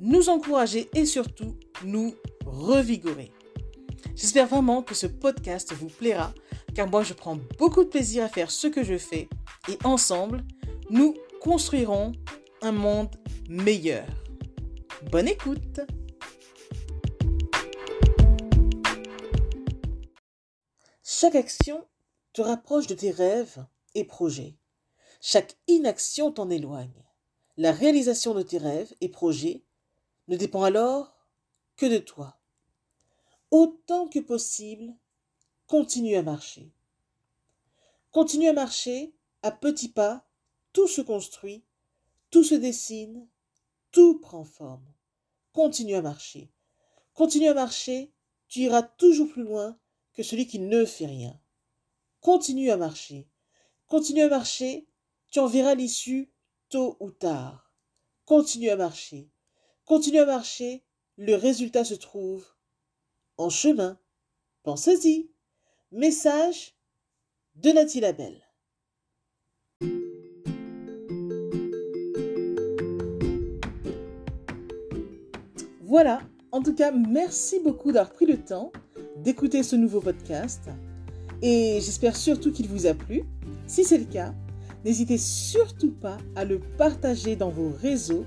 nous encourager et surtout nous revigorer. J'espère vraiment que ce podcast vous plaira car moi je prends beaucoup de plaisir à faire ce que je fais et ensemble, nous construirons un monde meilleur. Bonne écoute Chaque action te rapproche de tes rêves et projets. Chaque inaction t'en éloigne. La réalisation de tes rêves et projets ne dépend alors que de toi. Autant que possible, continue à marcher. Continue à marcher à petits pas, tout se construit, tout se dessine, tout prend forme. Continue à marcher. Continue à marcher, tu iras toujours plus loin que celui qui ne fait rien. Continue à marcher. Continue à marcher, tu en verras l'issue tôt ou tard. Continue à marcher. Continue à marcher, le résultat se trouve en chemin. Pensez-y. Message de Nathalie Labelle. Voilà, en tout cas, merci beaucoup d'avoir pris le temps d'écouter ce nouveau podcast et j'espère surtout qu'il vous a plu. Si c'est le cas, n'hésitez surtout pas à le partager dans vos réseaux,